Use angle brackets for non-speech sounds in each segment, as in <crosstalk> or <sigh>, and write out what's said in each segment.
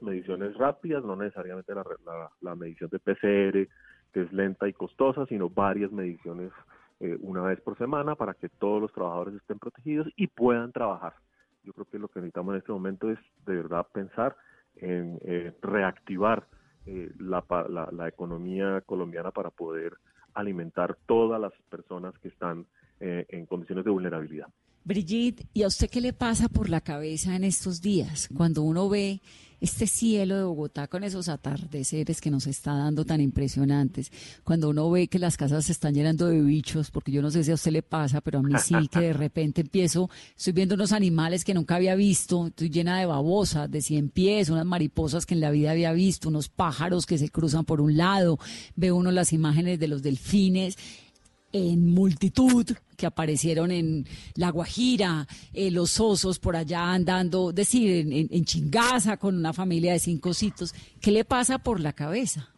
Mediciones rápidas, no necesariamente la, la, la, medición de PCR, que es lenta y costosa, sino varias mediciones eh, una vez por semana para que todos los trabajadores estén protegidos y puedan trabajar. Yo creo que lo que necesitamos en este momento es de verdad pensar en eh, reactivar eh, la, la, la, economía colombiana para poder alimentar todas las personas que están eh, en condiciones de vulnerabilidad. Brigitte, ¿y a usted qué le pasa por la cabeza en estos días cuando uno ve este cielo de Bogotá con esos atardeceres que nos está dando tan impresionantes, cuando uno ve que las casas se están llenando de bichos, porque yo no sé si a usted le pasa, pero a mí sí, que de <laughs> repente empiezo, estoy viendo unos animales que nunca había visto, estoy llena de babosas, de cien pies, unas mariposas que en la vida había visto, unos pájaros que se cruzan por un lado, veo uno las imágenes de los delfines en multitud que aparecieron en La Guajira, eh, los osos por allá andando, decir, en, Chingaza con una familia de cinco citos. ¿Qué le pasa por la cabeza?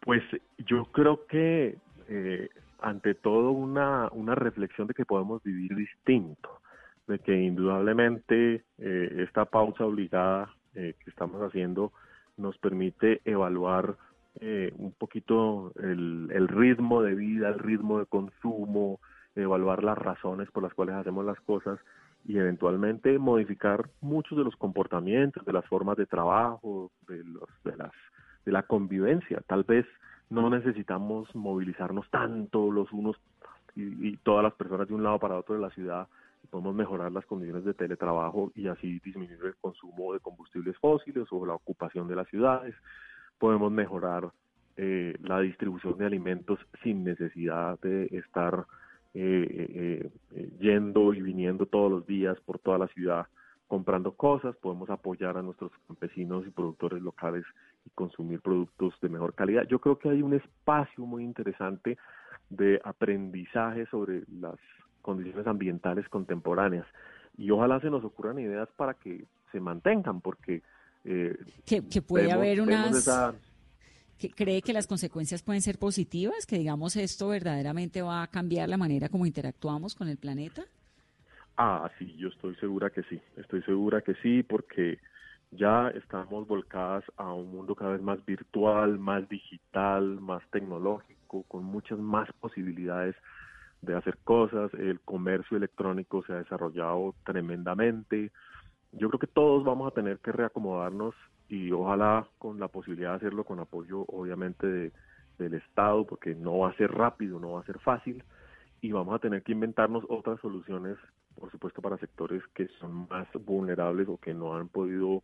Pues yo creo que eh, ante todo una, una reflexión de que podemos vivir distinto, de que indudablemente eh, esta pausa obligada que estamos haciendo nos permite evaluar eh, un poquito el, el, ritmo de vida, el ritmo de consumo, evaluar las razones por las cuales hacemos las cosas y eventualmente modificar muchos de los comportamientos, de las formas de trabajo, de, los, de, las, de la convivencia. Tal vez no necesitamos movilizarnos tanto los unos y, y todas las personas de un lado para otro de la ciudad podemos mejorar las condiciones de teletrabajo y así disminuir el consumo de combustibles fósiles o la ocupación de las ciudades podemos mejorar eh, la distribución de alimentos sin necesidad de estar eh, eh, yendo y viniendo todos los días por toda la ciudad comprando cosas, podemos apoyar a nuestros campesinos y productores locales y consumir productos de mejor calidad. Yo creo que hay un espacio muy interesante de aprendizaje sobre las condiciones ambientales contemporáneas y ojalá se nos ocurran ideas para que se mantengan, porque eh, que, puede haber unas... que ¿Cree que las consecuencias pueden ser positivas? ¿Que digamos esto verdaderamente va a cambiar la manera como interactuamos con el planeta? Ah, sí, yo estoy segura que sí, estoy segura que sí, porque ya estamos volcadas a un mundo cada vez más virtual, más digital, más tecnológico, con muchas más posibilidades de hacer cosas. El comercio electrónico se ha desarrollado tremendamente yo creo que todos vamos a tener que reacomodarnos y ojalá con la posibilidad de hacerlo con apoyo obviamente de, del Estado, porque no va a ser rápido, no va a ser fácil y vamos a tener que inventarnos otras soluciones, por supuesto, para sectores que son más vulnerables o que no han podido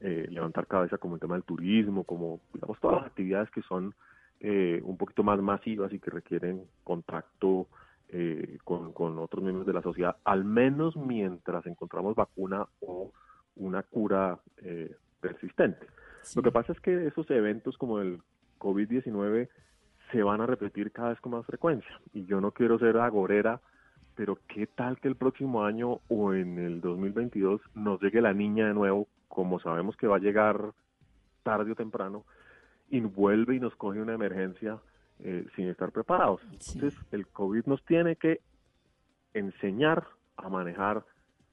eh, levantar cabeza, como el tema del turismo, como, digamos, todas las actividades que son eh, un poquito más masivas y que requieren contacto eh, con, con, otros miembros de la sociedad, al menos mientras encontramos vacuna o una cura eh, persistente. Lo que pasa es que esos eventos como el COVID-19 se van a repetir cada vez con más frecuencia. Y yo no quiero ser agorera, pero qué tal que el próximo año o en el 2022 nos llegue la niña de nuevo, como sabemos que va a llegar tarde o temprano, y vuelve y nos coge una emergencia eh, sin estar preparados. Entonces, el COVID nos tiene que enseñar a manejar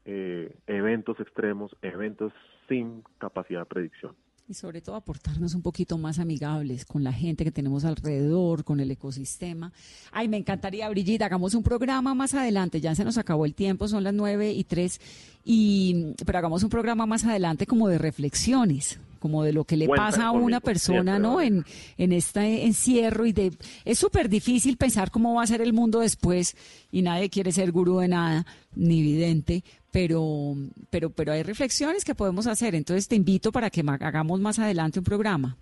eh, eventos extremos, eventos sin capacidad de predicción. Y sobre todo aportarnos un poquito más amigables con la gente que tenemos alrededor, con el ecosistema. Ay, me encantaría, Brigitte, hagamos un programa más adelante, ya se nos acabó el tiempo, son las nueve y tres, y, pero hagamos un programa más adelante como de reflexiones como de lo que le pasa a una persona, ¿no? En, en este encierro y de... Es súper difícil pensar cómo va a ser el mundo después y nadie quiere ser gurú de nada, ni vidente, pero, pero, pero hay reflexiones que podemos hacer. Entonces te invito para que hagamos más adelante un programa.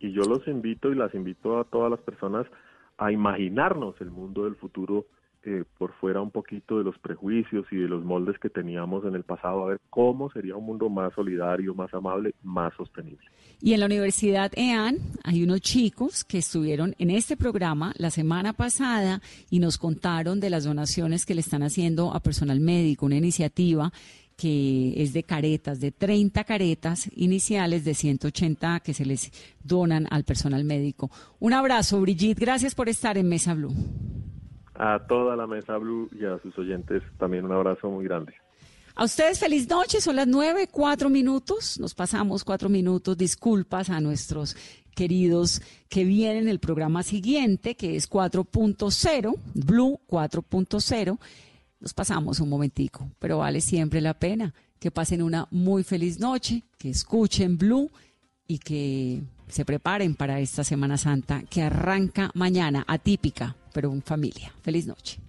Y yo los invito y las invito a todas las personas a imaginarnos el mundo del futuro eh, por fuera un poquito de los prejuicios y de los moldes que teníamos en el pasado, a ver cómo sería un mundo más solidario, más amable, más sostenible. Y en la Universidad EAN hay unos chicos que estuvieron en este programa la semana pasada y nos contaron de las donaciones que le están haciendo a personal médico, una iniciativa que es de caretas, de 30 caretas iniciales de 180 que se les donan al personal médico. Un abrazo, Brigitte, gracias por estar en Mesa Blue. A toda la Mesa Blue y a sus oyentes también un abrazo muy grande. A ustedes feliz noche, son las nueve, cuatro minutos, nos pasamos cuatro minutos, disculpas a nuestros queridos que vienen el programa siguiente, que es 4.0, Blue 4.0, nos pasamos un momentico, pero vale siempre la pena. Que pasen una muy feliz noche, que escuchen Blue y que se preparen para esta Semana Santa que arranca mañana, atípica, pero en familia. Feliz noche.